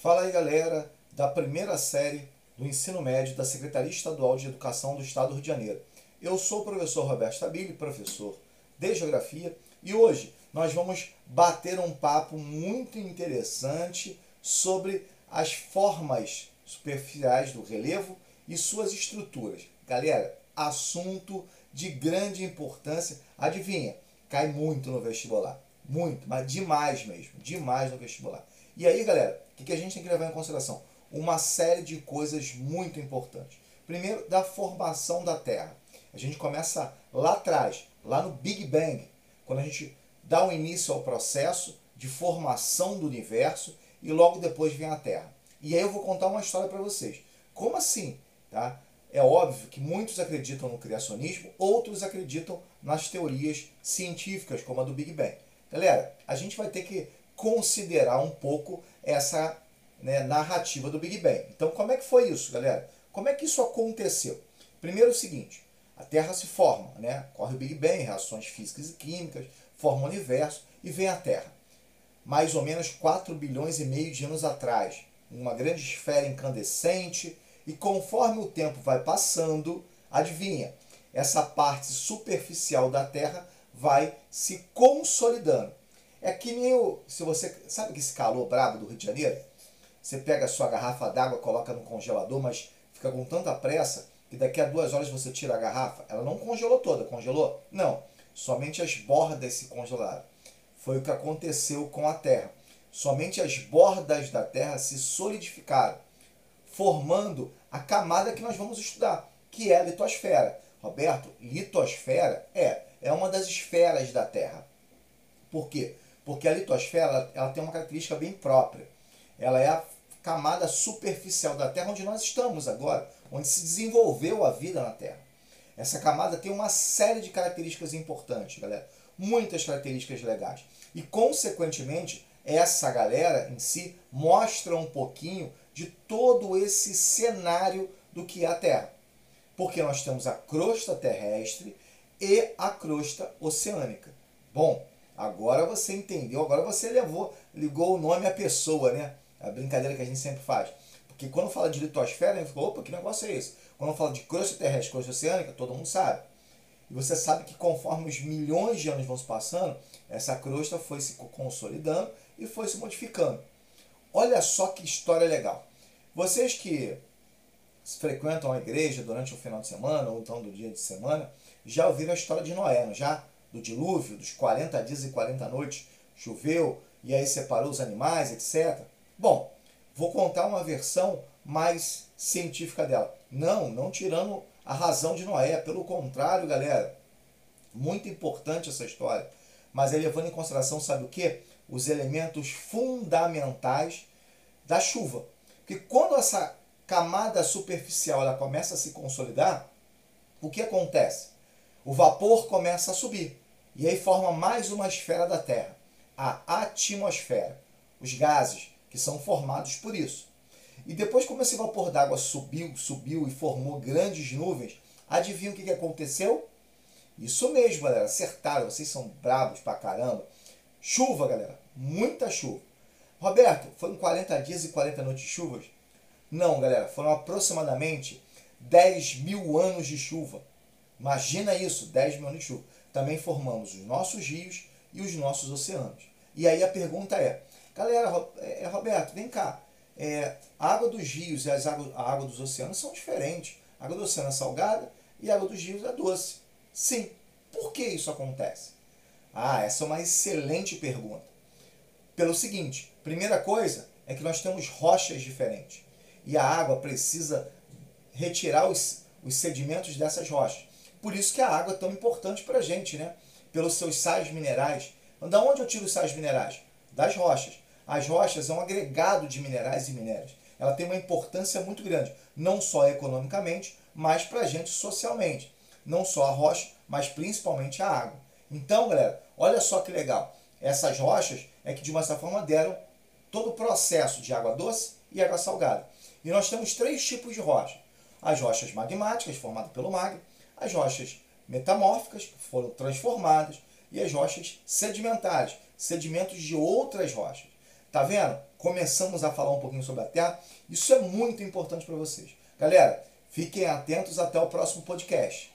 Fala aí, galera, da primeira série do ensino médio da Secretaria Estadual de Educação do Estado do Rio de Janeiro. Eu sou o professor Roberto Stabile, professor de Geografia, e hoje nós vamos bater um papo muito interessante sobre as formas superficiais do relevo e suas estruturas. Galera, assunto de grande importância. Adivinha? Cai muito no vestibular. Muito, mas demais mesmo. Demais no vestibular. E aí, galera, o que a gente tem que levar em consideração? Uma série de coisas muito importantes. Primeiro, da formação da Terra. A gente começa lá atrás, lá no Big Bang, quando a gente dá o um início ao processo de formação do universo e logo depois vem a Terra. E aí eu vou contar uma história para vocês. Como assim? Tá? É óbvio que muitos acreditam no criacionismo, outros acreditam nas teorias científicas, como a do Big Bang. Galera, a gente vai ter que considerar um pouco essa né, narrativa do Big Bang. Então, como é que foi isso, galera? Como é que isso aconteceu? Primeiro o seguinte, a Terra se forma, né? corre o Big Bang, reações físicas e químicas, forma o universo e vem a Terra. Mais ou menos 4 bilhões e meio de anos atrás, uma grande esfera incandescente, e conforme o tempo vai passando, adivinha, essa parte superficial da Terra vai se consolidando. É que nem o. Se você. Sabe que esse calor brabo do Rio de Janeiro? Você pega a sua garrafa d'água, coloca no congelador, mas fica com tanta pressa que daqui a duas horas você tira a garrafa. Ela não congelou toda, congelou? Não. Somente as bordas se congelaram. Foi o que aconteceu com a Terra. Somente as bordas da Terra se solidificaram, formando a camada que nós vamos estudar, que é a litosfera. Roberto, litosfera é, é uma das esferas da Terra. Por quê? Porque a litosfera ela, tem uma característica bem própria. Ela é a camada superficial da Terra onde nós estamos agora, onde se desenvolveu a vida na Terra. Essa camada tem uma série de características importantes, galera. Muitas características legais. E, consequentemente, essa galera em si mostra um pouquinho de todo esse cenário do que é a Terra. Porque nós temos a crosta terrestre e a crosta oceânica. Bom, Agora você entendeu, agora você levou, ligou o nome à pessoa, né? A brincadeira que a gente sempre faz. Porque quando fala de litosfera, a gente fala, opa, que negócio é esse? Quando fala de crosta terrestre, crosta oceânica, todo mundo sabe. E você sabe que conforme os milhões de anos vão se passando, essa crosta foi se consolidando e foi se modificando. Olha só que história legal. Vocês que frequentam a igreja durante o final de semana ou então do dia de semana, já ouviram a história de Noé, não já? do dilúvio, dos 40 dias e 40 noites, choveu e aí separou os animais, etc. Bom, vou contar uma versão mais científica dela. Não, não tirando a razão de Noé, pelo contrário, galera. Muito importante essa história. Mas aí levando em consideração, sabe o que? Os elementos fundamentais da chuva. Porque quando essa camada superficial ela começa a se consolidar, o que acontece? O vapor começa a subir. E aí forma mais uma esfera da Terra, a atmosfera, os gases que são formados por isso. E depois, como esse vapor d'água subiu, subiu e formou grandes nuvens, adivinha o que aconteceu? Isso mesmo, galera, acertaram, vocês são bravos pra caramba. Chuva, galera, muita chuva. Roberto, foram 40 dias e 40 noites de chuvas? Não, galera, foram aproximadamente 10 mil anos de chuva. Imagina isso, 10 mil anos de chuva também formamos os nossos rios e os nossos oceanos. E aí a pergunta é, galera, é, Roberto, vem cá, é, a água dos rios e as água, a água dos oceanos são diferentes. A água do oceano é salgada e a água dos rios é doce. Sim. Por que isso acontece? Ah, essa é uma excelente pergunta. Pelo seguinte, primeira coisa é que nós temos rochas diferentes. E a água precisa retirar os, os sedimentos dessas rochas. Por isso que a água é tão importante para a gente, né? Pelos seus sais minerais. Da onde eu tiro os sais minerais? Das rochas. As rochas é um agregado de minerais e minérios. Ela tem uma importância muito grande, não só economicamente, mas para a gente socialmente. Não só a rocha, mas principalmente a água. Então, galera, olha só que legal. Essas rochas é que de uma certa forma deram todo o processo de água doce e água salgada. E nós temos três tipos de rocha. As rochas magmáticas, formadas pelo magma, as rochas metamórficas, foram transformadas, e as rochas sedimentares, sedimentos de outras rochas. Tá vendo? começamos a falar um pouquinho sobre a Terra. Isso é muito importante para vocês. Galera, fiquem atentos até o próximo podcast.